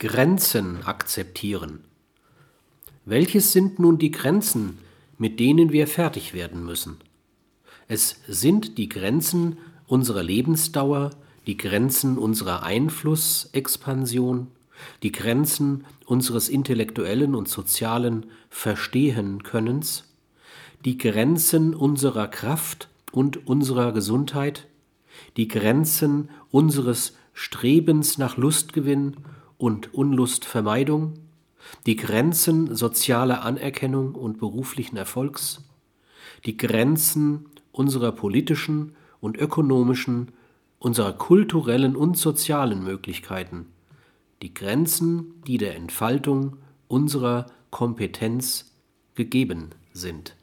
Grenzen akzeptieren. Welches sind nun die Grenzen, mit denen wir fertig werden müssen? Es sind die Grenzen unserer Lebensdauer, die Grenzen unserer Einflussexpansion, die Grenzen unseres intellektuellen und sozialen Verstehenkönnens, die Grenzen unserer Kraft und unserer Gesundheit, die Grenzen unseres Strebens nach Lustgewinn und Unlustvermeidung, die Grenzen sozialer Anerkennung und beruflichen Erfolgs, die Grenzen unserer politischen und ökonomischen, unserer kulturellen und sozialen Möglichkeiten, die Grenzen, die der Entfaltung unserer Kompetenz gegeben sind.